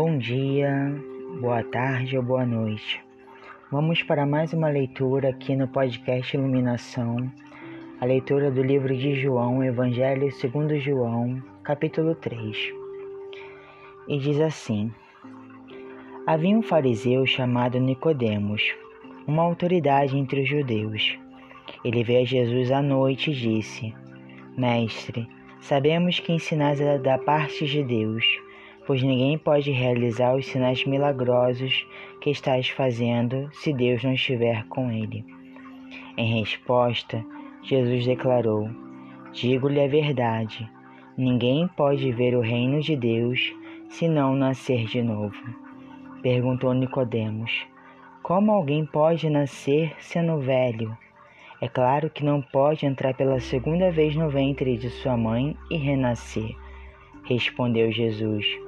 Bom dia, boa tarde ou boa noite. Vamos para mais uma leitura aqui no podcast Iluminação, a leitura do livro de João, Evangelho segundo João, capítulo 3. E diz assim: Havia um fariseu chamado Nicodemos, uma autoridade entre os judeus. Ele veio a Jesus à noite e disse: Mestre, sabemos que ensinais da parte de Deus pois ninguém pode realizar os sinais milagrosos que estás fazendo se Deus não estiver com ele. Em resposta, Jesus declarou: Digo-lhe a verdade, ninguém pode ver o reino de Deus se não nascer de novo. Perguntou Nicodemos: Como alguém pode nascer sendo velho? É claro que não pode entrar pela segunda vez no ventre de sua mãe e renascer. Respondeu Jesus.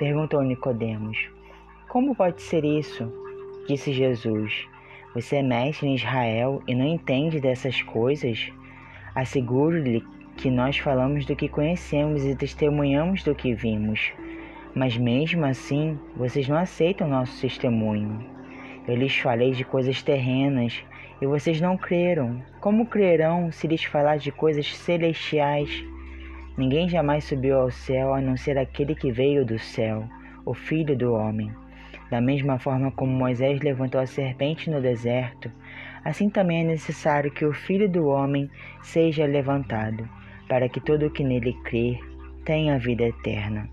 Perguntou Nicodemos: Como pode ser isso? Disse Jesus: Você é mestre em Israel e não entende dessas coisas? Asseguro-lhe que nós falamos do que conhecemos e testemunhamos do que vimos. Mas mesmo assim, vocês não aceitam nosso testemunho. Eu lhes falei de coisas terrenas e vocês não creram. Como crerão se lhes falar de coisas celestiais? Ninguém jamais subiu ao céu a não ser aquele que veio do céu, o Filho do Homem. Da mesma forma como Moisés levantou a serpente no deserto, assim também é necessário que o Filho do Homem seja levantado, para que todo o que nele crer tenha vida eterna.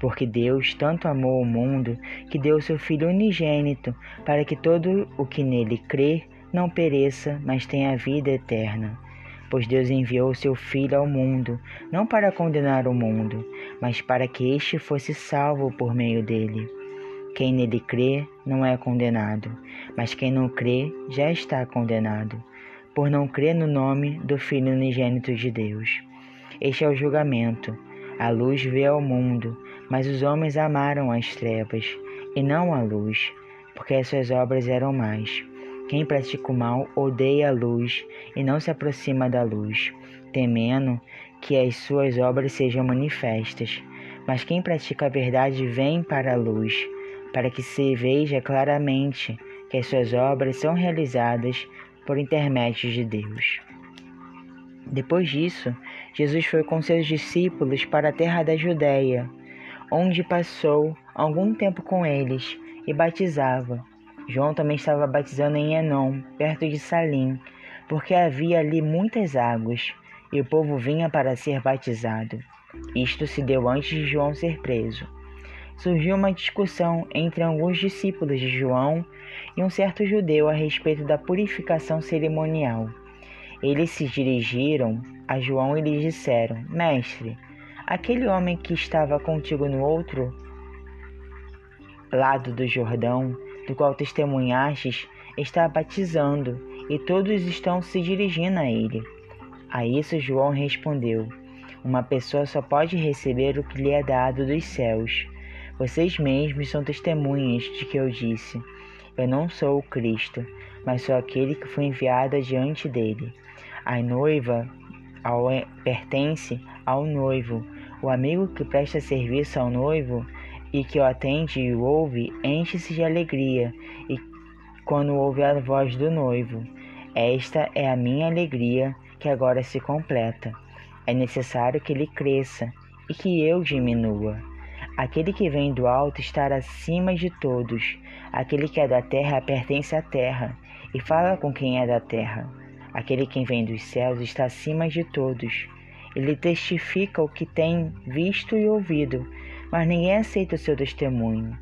Porque Deus tanto amou o mundo que deu seu Filho unigênito, para que todo o que nele crer não pereça, mas tenha vida eterna pois Deus enviou seu Filho ao mundo, não para condenar o mundo, mas para que este fosse salvo por meio dele. Quem nele crê não é condenado, mas quem não crê já está condenado, por não crer no nome do Filho unigênito de Deus. Este é o julgamento. A luz veio ao mundo, mas os homens amaram as trevas e não a luz, porque as suas obras eram más. Quem pratica o mal odeia a luz e não se aproxima da luz, temendo que as suas obras sejam manifestas. Mas quem pratica a verdade vem para a luz, para que se veja claramente que as suas obras são realizadas por intermédio de Deus. Depois disso, Jesus foi com seus discípulos para a terra da Judéia, onde passou algum tempo com eles e batizava. João também estava batizando em Enom, perto de Salim, porque havia ali muitas águas, e o povo vinha para ser batizado. Isto se deu antes de João ser preso. Surgiu uma discussão entre alguns discípulos de João e um certo judeu a respeito da purificação cerimonial. Eles se dirigiram a João e lhe disseram: Mestre, aquele homem que estava contigo no outro lado do Jordão do qual testemunhastes, está batizando, e todos estão se dirigindo a ele. A isso João respondeu: Uma pessoa só pode receber o que lhe é dado dos céus. Vocês mesmos são testemunhas de que eu disse: Eu não sou o Cristo, mas sou aquele que foi enviado adiante dele. A noiva ao, pertence ao noivo. O amigo que presta serviço ao noivo e que o atende e o ouve, enche-se de alegria, e quando ouve a voz do noivo. Esta é a minha alegria que agora se completa. É necessário que ele cresça e que eu diminua. Aquele que vem do alto está acima de todos. Aquele que é da terra pertence à terra e fala com quem é da terra. Aquele que vem dos céus está acima de todos. Ele testifica o que tem visto e ouvido mas ninguém aceita o seu testemunho.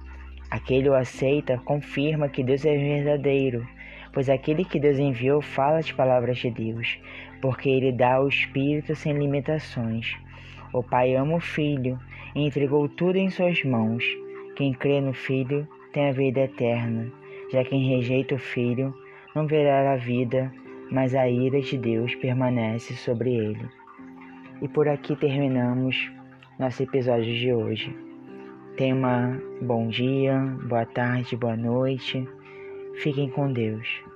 Aquele o aceita confirma que Deus é verdadeiro, pois aquele que Deus enviou fala as palavras de Deus, porque ele dá o Espírito sem limitações. O Pai ama o Filho e entregou tudo em suas mãos. Quem crê no Filho tem a vida eterna, já quem rejeita o Filho não verá a vida, mas a ira de Deus permanece sobre ele. E por aqui terminamos nosso episódio de hoje. Tema bom dia, boa tarde, boa noite. Fiquem com Deus.